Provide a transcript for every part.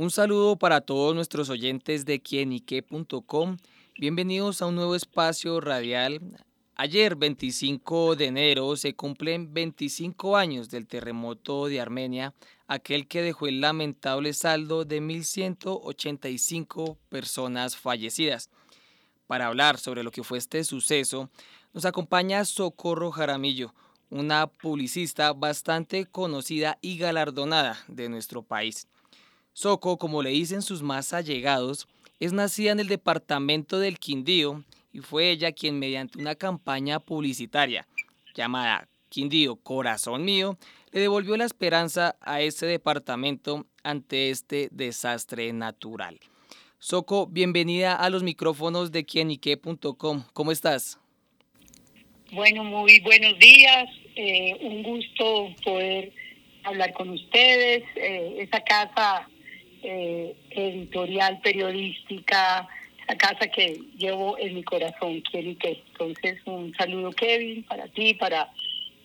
Un saludo para todos nuestros oyentes de quienique.com. Bienvenidos a un nuevo espacio radial. Ayer, 25 de enero, se cumplen 25 años del terremoto de Armenia, aquel que dejó el lamentable saldo de 1.185 personas fallecidas. Para hablar sobre lo que fue este suceso, nos acompaña Socorro Jaramillo, una publicista bastante conocida y galardonada de nuestro país. Soco, como le dicen sus más allegados, es nacida en el departamento del Quindío y fue ella quien mediante una campaña publicitaria llamada Quindío Corazón Mío le devolvió la esperanza a ese departamento ante este desastre natural. Soco, bienvenida a los micrófonos de quienique.com. ¿Cómo estás? Bueno, muy buenos días. Eh, un gusto poder hablar con ustedes. Eh, esa casa eh, editorial, periodística, esa casa que llevo en mi corazón, quiero que. Entonces, un saludo, Kevin, para ti, para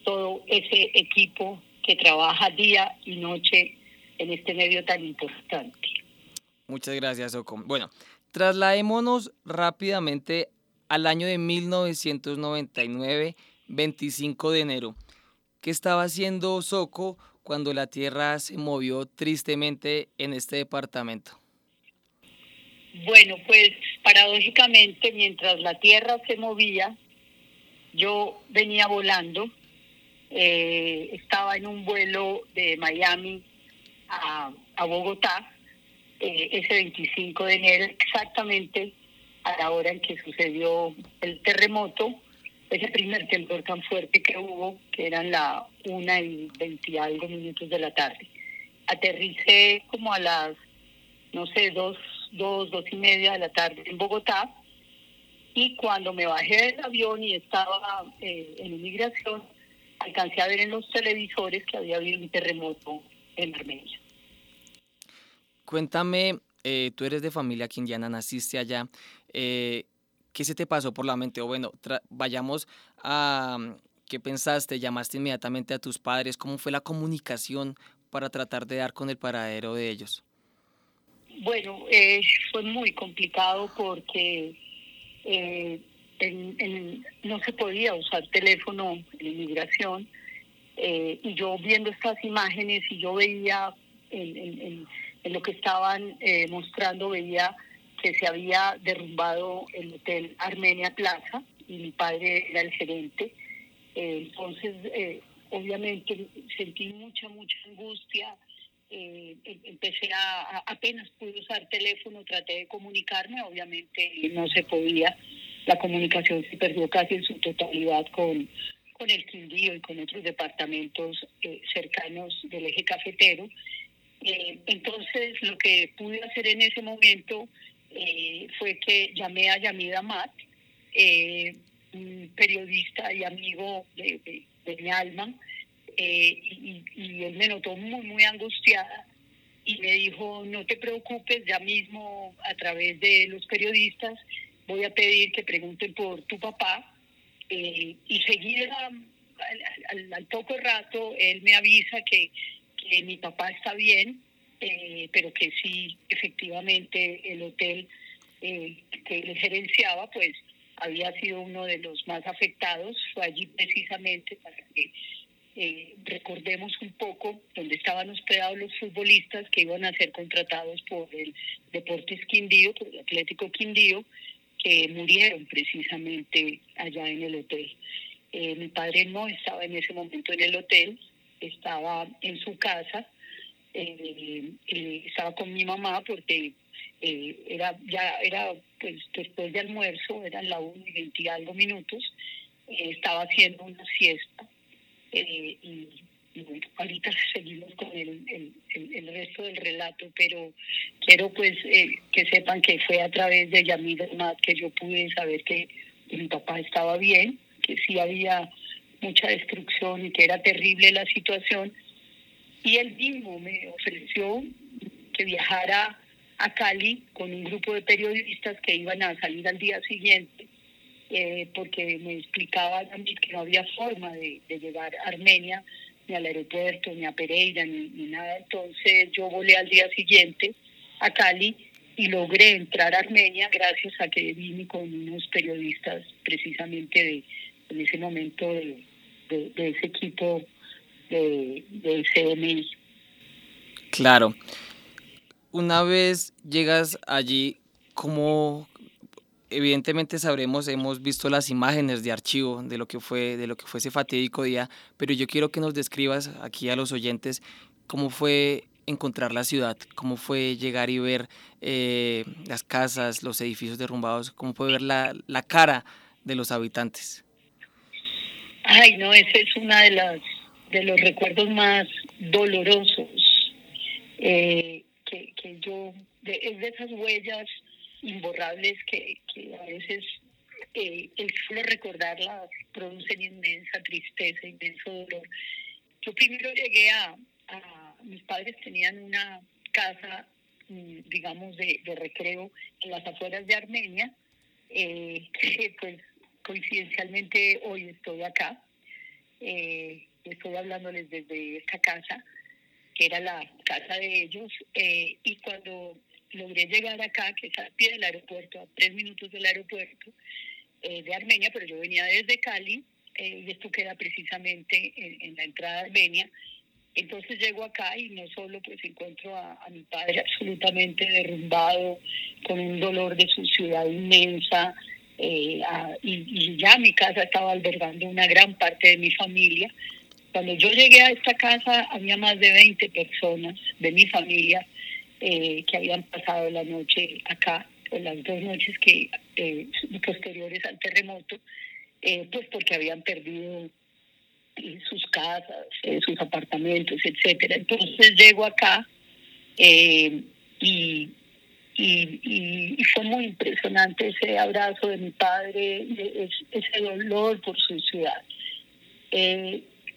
todo ese equipo que trabaja día y noche en este medio tan importante. Muchas gracias, Ocon. Bueno, trasladémonos rápidamente al año de 1999, 25 de enero. ¿Qué estaba haciendo Soco cuando la tierra se movió tristemente en este departamento? Bueno, pues paradójicamente mientras la tierra se movía, yo venía volando, eh, estaba en un vuelo de Miami a, Bogotá eh, ese 25 de enero, exactamente a la hora en que sucedió el terremoto ese primer temblor tan fuerte que hubo, que eran la una y veinte algo minutos de la tarde. Aterricé como a las, no sé, dos, dos, dos y media de la tarde en Bogotá. Y cuando me bajé del avión y estaba eh, en inmigración, alcancé a ver en los televisores que había habido un terremoto en Armenia. Cuéntame, eh, tú eres de familia quindiana, naciste allá. Eh, ¿Qué se te pasó por la mente? O bueno, vayamos a mm, qué pensaste, llamaste inmediatamente a tus padres, ¿cómo fue la comunicación para tratar de dar con el paradero de ellos? Bueno, eh, fue muy complicado porque eh, no se podía usar teléfono en inmigración eh, y yo viendo estas imágenes y yo veía en, en lo que estaban mostrando, veía que se había derrumbado el hotel Armenia Plaza y mi padre era el gerente. Eh, entonces, eh, obviamente sentí mucha, mucha angustia. Eh, em, empecé a, apenas pude usar teléfono, traté de comunicarme, obviamente no se podía. La comunicación se perdió casi en su totalidad con, con el Quindío y con otros departamentos cercanos del eje cafetero. entonces, lo que pude hacer en ese momento eh, fue que llamé a Yamida Mat, eh, periodista y amigo de, mi alma, eh, y, él me notó muy, muy angustiada y me dijo, no te preocupes, ya mismo a través de los periodistas voy a pedir que pregunten por tu papá. y seguida, al, al, poco rato, él me avisa que, que mi papá está bien, eh, pero que sí, efectivamente, el hotel eh, que él gerenciaba, pues había sido uno de los más afectados. Fue allí precisamente para que eh, recordemos un poco donde estaban hospedados los futbolistas que iban a ser contratados por el Deportes Quindío, por el Atlético Quindío, que murieron precisamente allá en el hotel. mi padre no estaba en ese momento en el hotel, estaba en su casa eh, eh, estaba con mi mamá porque eh, era ya era pues después de almuerzo, eran la 1 y 20 algo minutos, eh, estaba haciendo una siesta y, bueno, ahorita seguimos con el, el, resto del relato, pero quiero pues que sepan que fue a través de Yamida Mat que yo pude saber que mi papá estaba bien, que sí había mucha destrucción y que era terrible la situación, y él mismo me ofreció que viajara a Cali con un grupo de periodistas que iban a salir al día siguiente, eh, porque me explicaba también que no había forma de, llegar a Armenia, ni al aeropuerto, ni a Pereira, ni, nada. Entonces yo volé al día siguiente a Cali y logré entrar a Armenia gracias a que vine con unos periodistas precisamente de, en ese momento de, ese equipo de, de CMI. Claro. Una vez llegas allí, ¿cómo, evidentemente sabremos, hemos visto las imágenes de archivo de lo que fue, de lo que fue ese fatídico día, pero yo quiero que nos describas aquí a los oyentes cómo fue encontrar la ciudad, cómo fue llegar y ver eh, las casas, los edificios derrumbados, cómo fue ver la, la cara de los habitantes. Ay, no, ese es uno de las de los recuerdos más dolorosos eh, que, que yo, de, es de esas huellas imborrables que, que a veces eh, el solo recordarlas producen inmensa tristeza, inmenso dolor. Yo primero llegué a, mis padres tenían una casa, mm, digamos, de, de recreo en las afueras de Armenia, eh, que pues coincidencialmente hoy estoy acá. Estoy hablándoles desde esta casa, que era la casa de ellos, eh, y cuando logré llegar acá, que es al pie del aeropuerto, a tres minutos del aeropuerto eh, de Armenia, pero yo venía desde Cali, eh, y esto queda precisamente en, la entrada de Armenia. Entonces llego acá y no solo pues encuentro a, mi padre absolutamente derrumbado, con un dolor de su ciudad inmensa, y, ya mi casa estaba albergando una gran parte de mi familia. Cuando yo llegué a esta casa había más de 20 personas de mi familia eh, que habían pasado la noche acá, o las dos noches que eh, posteriores al terremoto, eh, pues porque habían perdido sus casas, sus apartamentos, etcétera. Entonces llego acá y, fue muy impresionante ese abrazo de mi padre, ese dolor por su ciudad.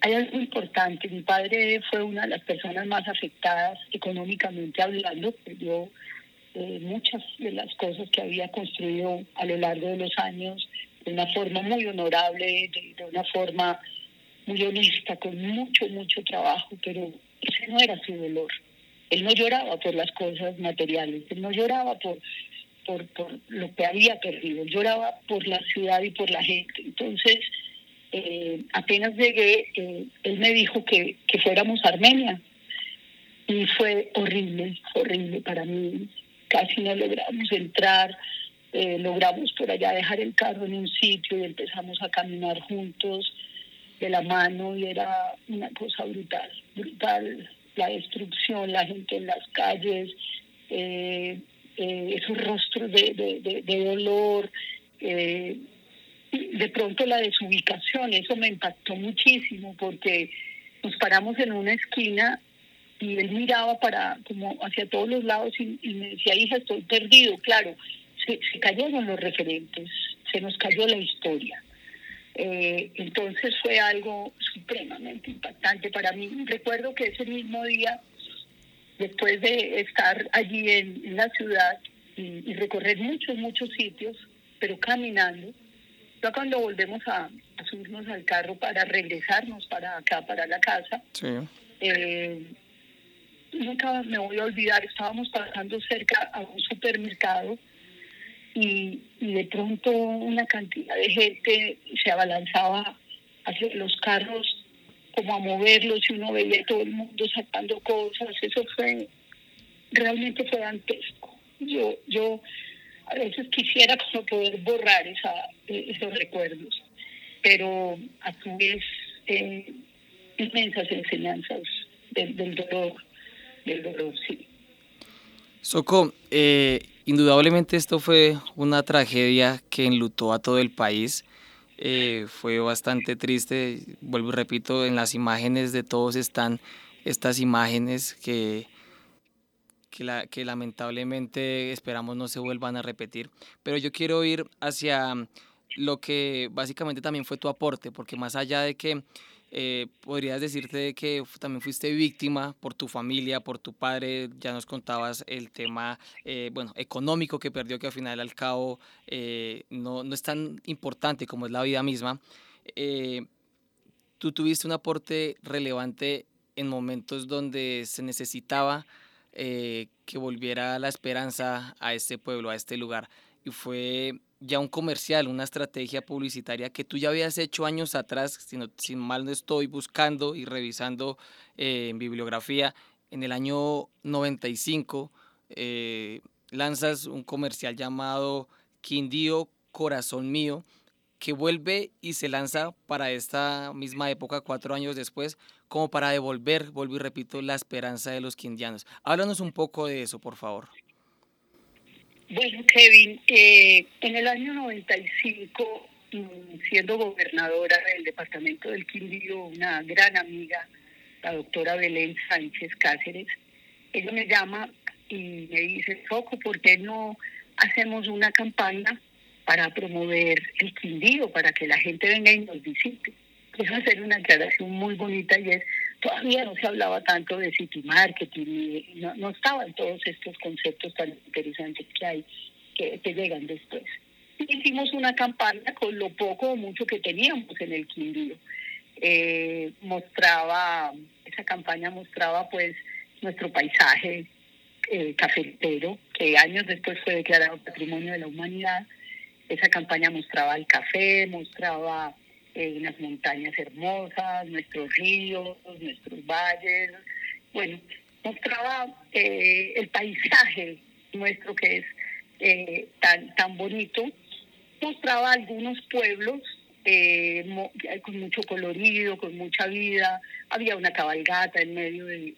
Hay algo importante, mi padre fue una de las personas más afectadas económicamente hablando, perdió eh, muchas de las cosas que había construido a lo largo de los años de una forma muy honorable, de, una forma muy honesta, con mucho, mucho trabajo, pero ese no era su dolor. Él no lloraba por las cosas materiales, él no lloraba por, por, por lo que había perdido, él lloraba por la ciudad y por la gente. Entonces, eh, apenas llegué, eh, él me dijo que, que fuéramos a Armenia. Y fue horrible, horrible para mí. Casi no logramos entrar, eh, logramos por allá dejar el carro en un sitio y empezamos a caminar juntos de la mano y era una cosa brutal, brutal la destrucción, la gente en las calles, esos rostros de, de, de dolor de pronto la desubicación, eso me impactó muchísimo porque nos paramos en una esquina y él miraba para como hacia todos los lados y, me decía, hija, estoy perdido. Claro, se, cayeron los referentes, se nos cayó la historia. Eh, entonces fue algo supremamente impactante para mí. Recuerdo que ese mismo día, después de estar allí en, la ciudad y recorrer muchos, muchos sitios, pero caminando, ya cuando volvemos a, subirnos al carro para regresarnos para acá, para la casa, eh, nunca me voy a olvidar, estábamos pasando cerca a un supermercado y, de pronto una cantidad de gente se abalanzaba hacia los carros como a moverlos y uno veía todo el mundo sacando cosas, eso fue, realmente fue dantesco. Yo, yo a veces quisiera como poder borrar esa, esos recuerdos, pero a su vez eh, inmensas enseñanzas del, dolor, del dolor, sí. Soco, eh, indudablemente esto fue una tragedia que enlutó a todo el país. Eh, fue bastante triste, vuelvo y repito, en las imágenes de todos están estas imágenes que que, la, que lamentablemente esperamos no se vuelvan a repetir. Pero yo quiero ir hacia lo que básicamente también fue tu aporte, porque más allá de que eh, podrías decirte que también fuiste víctima por tu familia, por tu padre, ya nos contabas el tema eh, bueno, económico que perdió, que al final al cabo eh, no, no, es tan importante como es la vida misma. tú tuviste un aporte relevante en momentos donde se necesitaba eh, que volviera la esperanza a este pueblo, a este lugar. Y fue ya un comercial, una estrategia publicitaria que tú ya habías hecho años atrás, si, si mal no estoy buscando y revisando eh, en bibliografía, en el año 95 eh, lanzas un comercial llamado Quindío, Corazón Mío, que vuelve y se lanza para esta misma época, cuatro años después, como para devolver, vuelvo y repito, la esperanza de los quindianos. Háblanos un poco de eso, por favor. Bueno, Kevin, eh, en el año 95, mm, siendo gobernadora del departamento del Quindío, una gran amiga, la doctora Belén Sánchez Cáceres, ella me llama y me dice, Soco, ¿por qué no hacemos una campaña para promover el Quindío, para que la gente venga y nos visite? Quiero hacer una aclaración muy bonita y es, todavía no se hablaba tanto de city marketing, no, no estaban todos estos conceptos tan interesantes que hay, que, llegan después. Hicimos una campaña con lo poco o mucho que teníamos en el Quindío. Eh, mostraba, esa campaña mostraba pues nuestro paisaje eh, cafetero, que años después fue declarado Patrimonio de la Humanidad. Esa campaña mostraba el café, mostraba eh, unas montañas hermosas, nuestros ríos, nuestros valles. Bueno, mostraba eh, el paisaje nuestro que es eh, tan, tan bonito. Mostraba algunos pueblos con mucho colorido, con mucha vida. Había una cabalgata en medio de,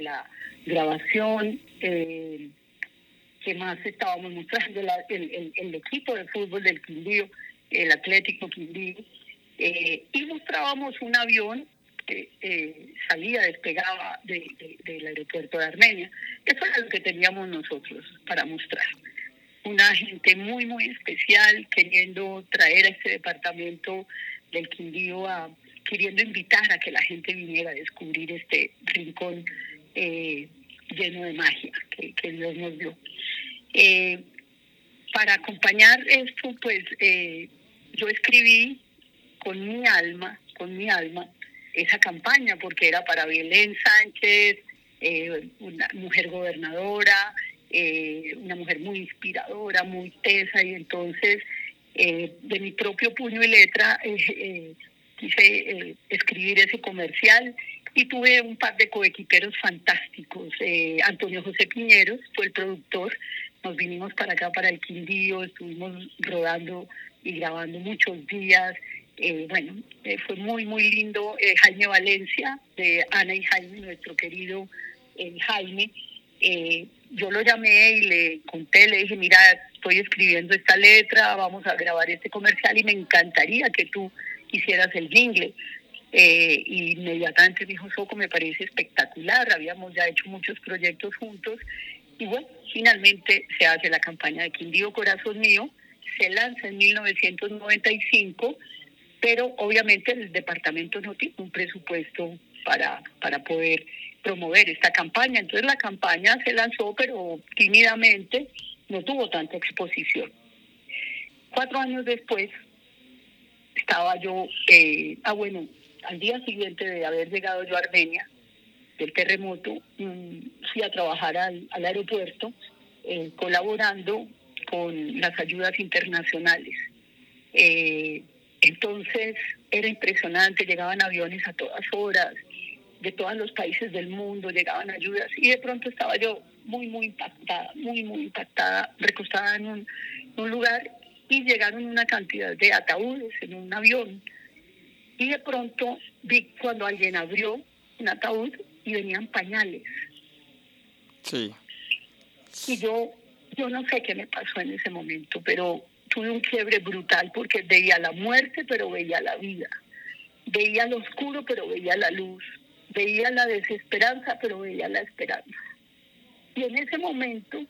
la grabación. ¿Qué más estábamos mostrando? el, el, equipo de fútbol del Quindío, el Atlético Quindío. Eh, y mostrábamos un avión que eh, salía, despegaba del aeropuerto de Armenia. Eso era lo que teníamos nosotros para mostrar. Una gente muy, muy especial queriendo traer a este departamento del Quindío, a, queriendo invitar a que la gente viniera a descubrir este rincón eh, lleno de magia que Dios nos dio. para acompañar esto, pues yo escribí con mi alma, con mi alma, esa campaña, porque era para Belén Sánchez, eh, una mujer gobernadora, eh, una mujer muy inspiradora, muy tesa, y entonces eh, de mi propio puño y letra quise escribir ese comercial y tuve un par de coequiperos fantásticos. Antonio José Piñeros fue el productor, nos vinimos para acá, para el Quindío, estuvimos rodando y grabando muchos días. Eh, bueno, eh, fue muy, muy lindo. Eh, Jaime Valencia, de Ana y Jaime, nuestro querido Jaime, yo lo llamé y le conté, le dije, mira, estoy escribiendo esta letra, vamos a grabar este comercial y me encantaría que tú hicieras el jingle. y inmediatamente dijo, Soco, me parece espectacular, habíamos ya hecho muchos proyectos juntos. Y bueno, finalmente se hace la campaña de Quindío Corazón Mío, se lanza en 1995 pero obviamente el departamento no tiene un presupuesto para, para poder promover esta campaña. Entonces la campaña se lanzó, pero tímidamente no tuvo tanta exposición. Cuatro años después estaba yo, eh, ah bueno, al día siguiente de haber llegado yo a Armenia, del terremoto, mm, fui a trabajar al, aeropuerto eh, colaborando con las ayudas internacionales. Eh, entonces era impresionante, llegaban aviones a todas horas, de todos los países del mundo, llegaban ayudas y de pronto estaba yo muy, muy impactada, muy, muy impactada, recostada en un, lugar y llegaron una cantidad de ataúdes en un avión. Y de pronto vi cuando alguien abrió un ataúd y venían pañales. Sí. Y yo, yo no sé qué me pasó en ese momento, pero tuve un quiebre brutal porque veía la muerte, pero veía la vida. Veía lo oscuro, pero veía la luz. Veía la desesperanza, pero veía la esperanza. Y en ese momento,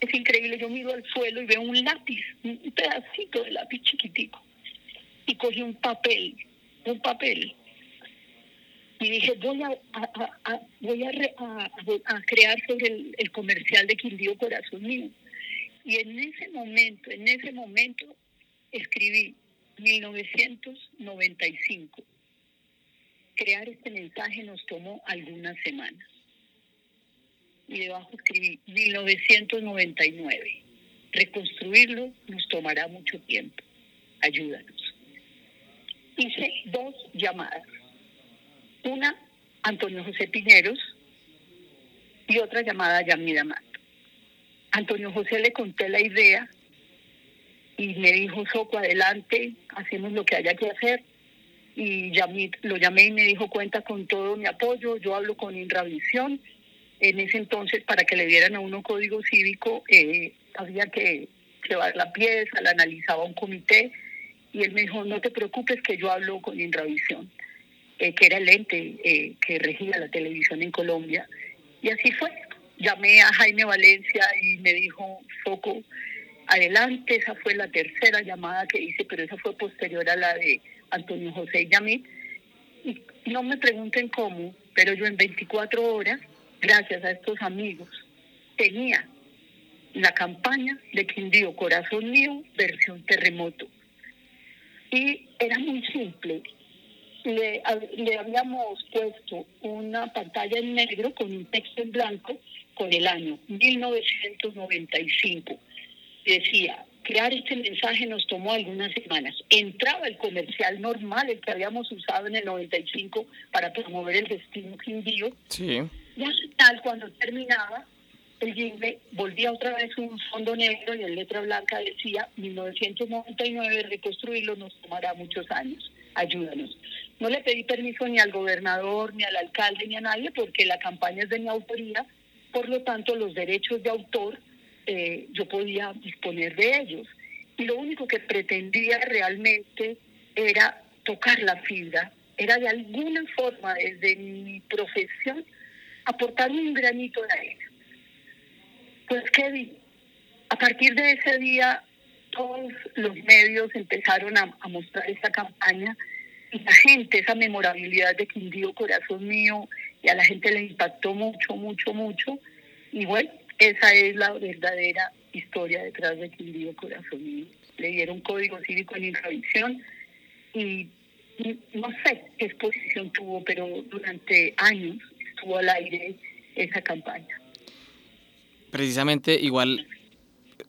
es increíble, yo miro al suelo y veo un lápiz, un pedacito de lápiz chiquitico. Y cogí un papel, un papel. Y dije, voy a, voy a, crear sobre el comercial de Quindío Corazón Mío y en ese momento, en ese momento, escribí 1995. Crear este mensaje nos tomó algunas semanas. y debajo escribí 1999. Reconstruirlo nos tomará mucho tiempo. Ayúdanos. Hice dos llamadas. Una, Antonio José Piñeros, y otra llamada a Yamida Mato. Antonio José le conté la idea y me dijo, Soco, adelante, hacemos lo que haya que hacer. Y Yamid, lo llamé y me dijo, cuenta con todo mi apoyo, yo hablo con Inravisión. En ese entonces, para que le dieran a uno código cívico, eh, había que llevar la pieza, la analizaba un comité, y él me dijo, no te preocupes que yo hablo con Inravisión, eh, que era el ente eh, que regía la televisión en Colombia. Y así fue. Llamé a Jaime Valencia y me dijo, Foco, adelante, esa fue la tercera llamada que hice, pero esa fue posterior a la de Antonio José Yamit. Y no me pregunten cómo, pero yo en 24 horas, gracias a estos amigos, tenía la campaña de Quindío Corazón Mío, versión terremoto. Y era muy simple. Le, le habíamos puesto una pantalla en negro con un texto en blanco con el año 1995 decía, crear este mensaje nos tomó algunas semanas. Entraba el comercial normal, el que habíamos usado en el 95 para promover el destino quindío. Sí. Y al final, cuando terminaba, el jingle volvía otra vez un fondo negro y en letra blanca decía 1999 reconstruirlo nos tomará muchos años. Ayúdanos. No le pedí permiso ni al gobernador, ni al alcalde, ni a nadie, porque la campaña es de mi autoría. Por lo tanto, los derechos de autor eh, yo podía disponer de ellos. Y lo único que pretendía realmente era tocar la fibra, era de alguna forma desde mi profesión aportar un granito de arena. Pues Kevin, a partir de ese día todos los medios empezaron a, mostrar esta campaña y la gente, esa memorabilidad de Quindío Corazón Mío, y a la gente le impactó mucho, mucho, mucho. Y bueno, esa es la verdadera historia detrás de Quindío Corazón. Le dieron código cívico en intravisión y, no sé qué exposición tuvo, pero durante años estuvo al aire esa campaña. Precisamente igual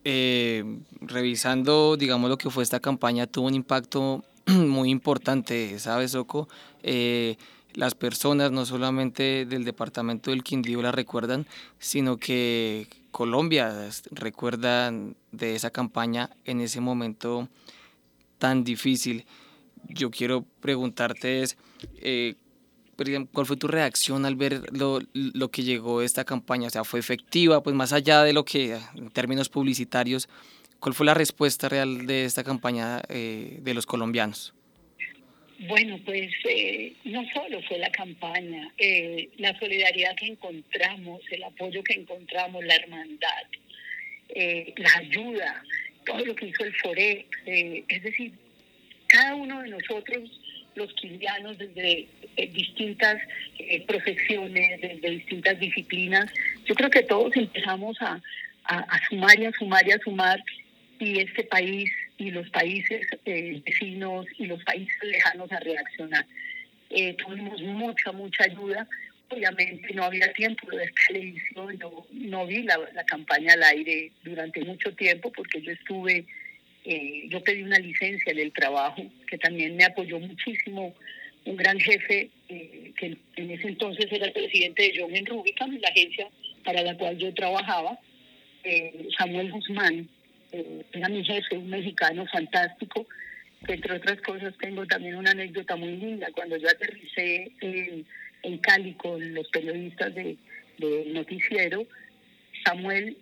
eh, revisando, digamos, lo que fue esta campaña, tuvo un impacto muy importante, ¿sabes, Soco? Eh, las personas, no solamente del departamento del Quindío la recuerdan, sino que Colombia recuerda de esa campaña en ese momento tan difícil. Yo quiero preguntarte es, eh, ¿cuál fue tu reacción al ver lo, lo, que llegó esta campaña? O sea, ¿fue efectiva? Pues más allá de lo que en términos publicitarios, ¿cuál fue la respuesta real de esta campaña eh, de los colombianos? Bueno, pues eh, no solo fue la campaña, eh, la solidaridad que encontramos, el apoyo que encontramos, la hermandad, eh, la ayuda, todo lo que hizo el FOREX, es decir, cada uno de nosotros, los quindianos, desde distintas profesiones, desde distintas disciplinas, yo creo que todos empezamos a, a sumar y a sumar y a sumar y este país y los países eh, vecinos y los países lejanos a reaccionar. Eh, tuvimos mucha, mucha ayuda. Obviamente no había tiempo de televisión, no, no vi la, la, campaña al aire durante mucho tiempo porque yo estuve, eh, yo pedí una licencia del trabajo que también me apoyó muchísimo un gran jefe que en ese entonces era el presidente de John Rubicam, la agencia para la cual yo trabajaba, Samuel Guzmán, eh, era mi jefe, un mexicano fantástico, que entre otras cosas tengo también una anécdota muy linda. Cuando yo aterricé en, en Cali con los periodistas de, noticiero, Samuel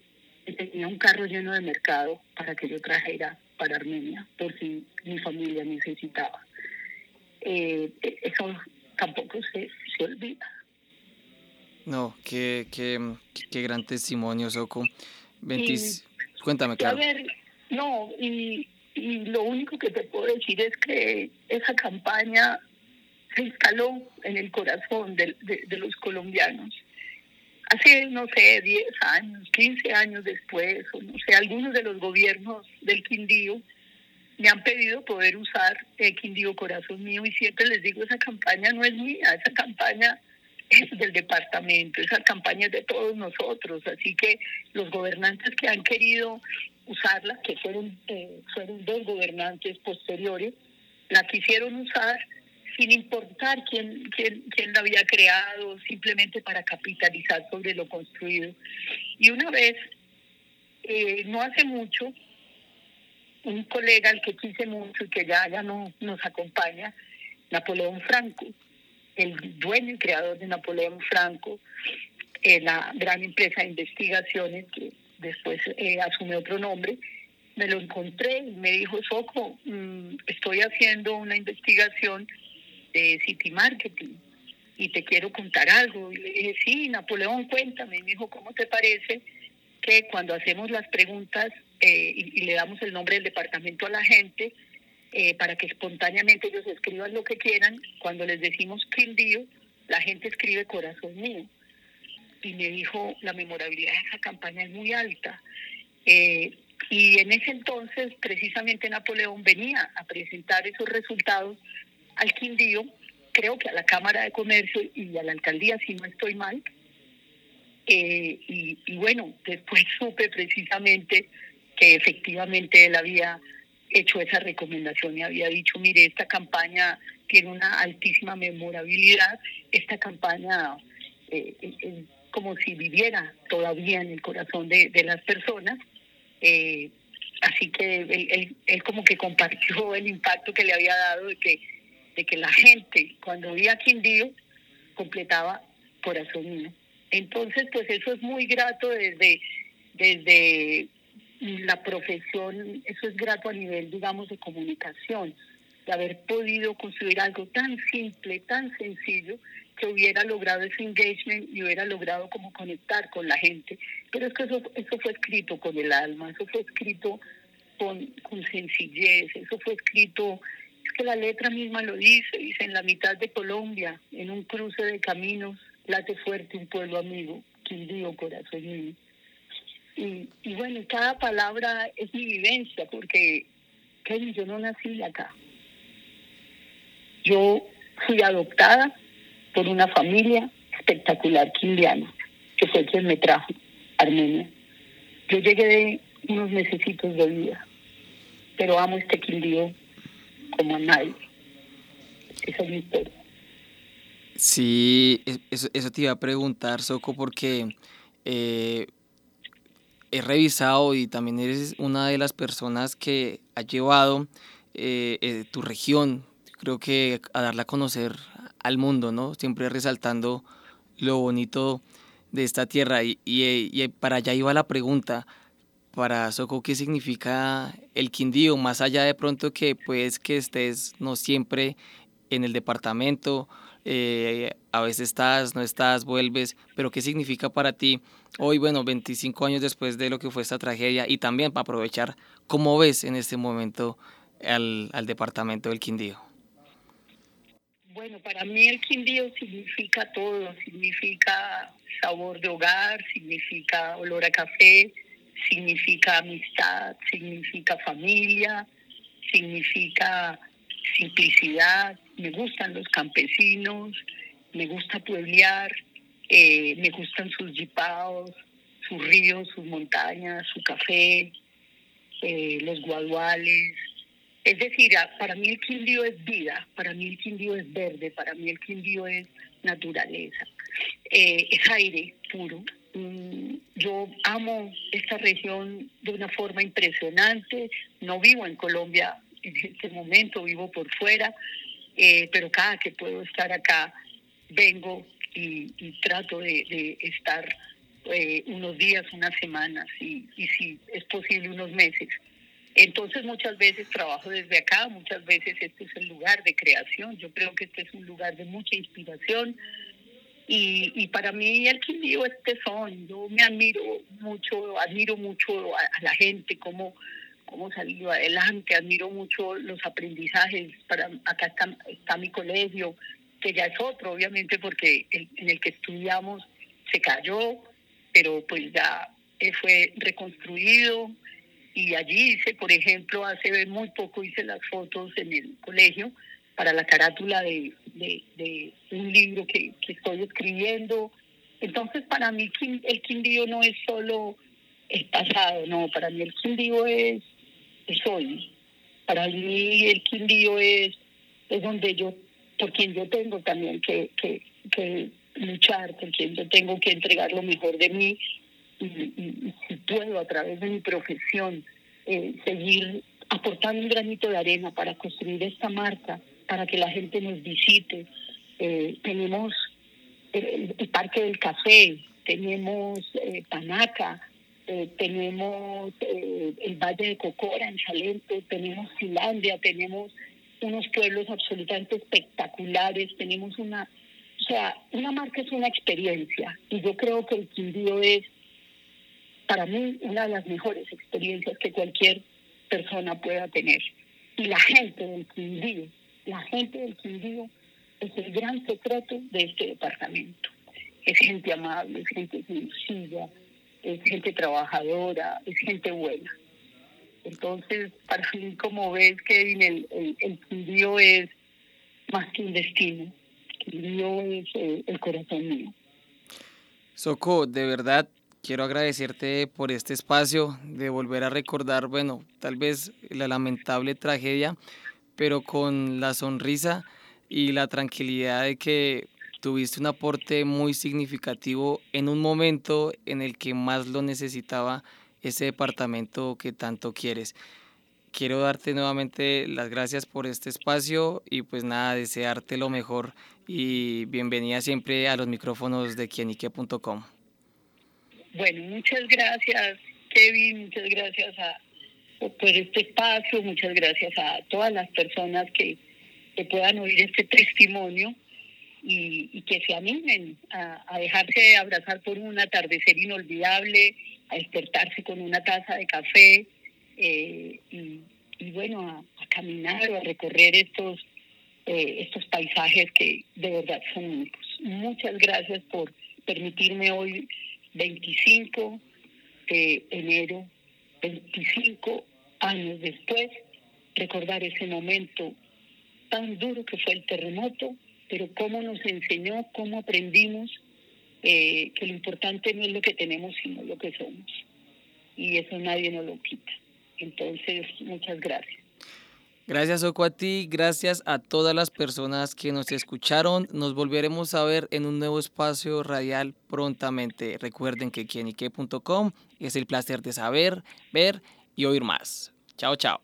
tenía un carro lleno de mercado para que yo trajera para Armenia, por si mi familia necesitaba. Eh, eso tampoco se, se olvida. No, qué, qué, qué gran testimonio, Soco. Cuéntame, claro. A ver, no, y, y lo único que te puedo decir es que esa campaña se instaló en el corazón de, de, los colombianos. Hace, no sé, 10 años, 15 años después, o no sé, algunos de los gobiernos del Quindío me han pedido poder usar el Quindío Corazón Mío y siempre les digo, esa campaña no es mía, esa campaña es del departamento, esa campaña es de todos nosotros, así que los gobernantes que han querido usarla, que fueron, eh, fueron dos gobernantes posteriores, la quisieron usar sin importar quién, quién, quién la había creado, simplemente para capitalizar sobre lo construido. Y una vez, eh, no hace mucho, un colega al que quise mucho y que ya, ya no nos acompaña, Napoleón Franco, el dueño y creador de Napoleón Franco, eh, la gran empresa de investigaciones que después eh, asume otro nombre, me lo encontré y me dijo, Soco, mm, estoy haciendo una investigación de City Marketing y te quiero contar algo. Y le dije, sí, Napoleón, cuéntame. Y me dijo, ¿cómo te parece que cuando hacemos las preguntas eh, y, le damos el nombre del departamento a la gente, eh, para que espontáneamente ellos escriban lo que quieran, cuando les decimos Quindío, la gente escribe corazón mío. Y me dijo, la memorabilidad de esa campaña es muy alta. Eh, y en ese entonces, precisamente Napoleón venía a presentar esos resultados al Quindío, creo que a la Cámara de Comercio y a la alcaldía, si no estoy mal. Eh, y, y, bueno, después supe precisamente que efectivamente él había hecho esa recomendación y había dicho, mire, esta campaña tiene una altísima memorabilidad, esta campaña eh, es como si viviera todavía en el corazón de, de las personas. Eh, así que él, él, él, como que compartió el impacto que le había dado de que de que la gente cuando oía Quindío completaba corazón mío. Entonces, pues eso es muy grato desde, desde la profesión, eso es grato a nivel, digamos, de comunicación, de haber podido construir algo tan simple, tan sencillo, que hubiera logrado ese engagement y hubiera logrado como conectar con la gente. Pero es que eso, eso fue escrito con el alma, eso fue escrito con, con sencillez, eso fue escrito es que la letra misma lo dice, dice en la mitad de Colombia, en un cruce de caminos, late fuerte un pueblo amigo, Quindío, corazón mío. Y, bueno, cada palabra es mi vivencia, porque Kevin, yo no nací acá. Yo fui adoptada por una familia espectacular quindiana, que fue quien me trajo a Armenia. Yo llegué de unos necesitos de vida, pero amo este Quindío como nadie. Esa es mi historia. Sí, eso, eso te iba a preguntar, Soco, porque eh, he revisado y también eres una de las personas que ha llevado eh, eh, tu región, creo que a darla a conocer al mundo, ¿no? Siempre resaltando lo bonito de esta tierra. Y, para allá iba la pregunta, para Soco, ¿qué significa el Quindío? Más allá de pronto que pues que estés no siempre en el departamento, eh, a veces estás, no estás, vuelves, pero ¿qué significa para ti hoy, bueno, 25 años después de lo que fue esta tragedia y también para aprovechar cómo ves en este momento al, al departamento del Quindío? Bueno, para mí el Quindío significa todo, significa sabor de hogar, significa olor a café, significa amistad, significa familia, significa simplicidad, me gustan los campesinos, me gusta pueblear, eh, me gustan sus jipaos, sus ríos, sus montañas, su café, eh, los guaduales. Es decir, para mí el Quindío es vida, para mí el Quindío es verde, para mí el Quindío es naturaleza, eh, es aire puro, Mm, yo amo esta región de una forma impresionante. No vivo en Colombia en este momento, vivo por fuera, eh, pero cada que puedo estar acá, vengo y, trato de, estar eh, unos días, unas semanas y, y si es posible unos meses. Entonces muchas veces trabajo desde acá, muchas veces este es el lugar de creación. Yo creo que este es un lugar de mucha inspiración, y, y para mí el Quindío es tesón. Yo me admiro mucho, admiro mucho a, la gente, cómo, cómo salió adelante, admiro mucho los aprendizajes. Para, acá está, está mi colegio, que ya es otro, obviamente, porque el, en el que estudiamos se cayó, pero pues ya fue reconstruido. Y allí hice, por ejemplo, hace muy poco hice las fotos en el colegio para la carátula de, de, un libro que, estoy escribiendo. Entonces, para mí el Quindío no es solo el pasado, no, para mí el Quindío es, es hoy. Para mí el Quindío es, es donde yo, por quien yo tengo también que, que, que luchar, por quien yo tengo que entregar lo mejor de mí y, si puedo a través de mi profesión eh, seguir aportando un granito de arena para construir esta marca, para que la gente nos visite. Eh, tenemos el, Parque del Café, tenemos eh, Panaca, tenemos el Valle de Cocora en Salento, tenemos Finlandia, tenemos unos pueblos absolutamente espectaculares, tenemos una, o sea, una marca es una experiencia y yo creo que el Quindío es para mí una de las mejores experiencias que cualquier persona pueda tener. Y la gente del Quindío, la gente del Quindío es el gran secreto de este departamento. Es gente amable, es gente sencilla, es gente trabajadora, es gente buena. Entonces, para mí, como ves, Kevin, el, el, el Quindío es más que un destino. El Quindío es eh, el corazón mío. Soco, de verdad, Quiero agradecerte por este espacio, de volver a recordar, bueno, tal vez la lamentable tragedia, pero con la sonrisa y la tranquilidad de que tuviste un aporte muy significativo en un momento en el que más lo necesitaba ese departamento que tanto quieres. Quiero darte nuevamente las gracias por este espacio y pues nada, desearte lo mejor y bienvenida siempre a los micrófonos de quienique.com. Bueno, muchas gracias, Kevin, muchas gracias a, por este espacio, muchas gracias a todas las personas que, puedan oír este testimonio y, que se animen a, dejarse abrazar por un atardecer inolvidable, a despertarse con una taza de café eh, y, bueno, a, caminar o a recorrer estos, eh, estos paisajes que de verdad son únicos. Muchas gracias por permitirme hoy 25 de enero, 25 años después, recordar ese momento tan duro que fue el terremoto, pero cómo nos enseñó, cómo aprendimos eh, que lo importante no es lo que tenemos, sino lo que somos. Y eso nadie nos lo quita. Entonces, muchas gracias. Gracias, Oco, a ti. Gracias a todas las personas que nos escucharon. Nos volveremos a ver en un nuevo espacio radial prontamente. Recuerden que quienique.com es el placer de saber, ver y oír más. Chao, chao.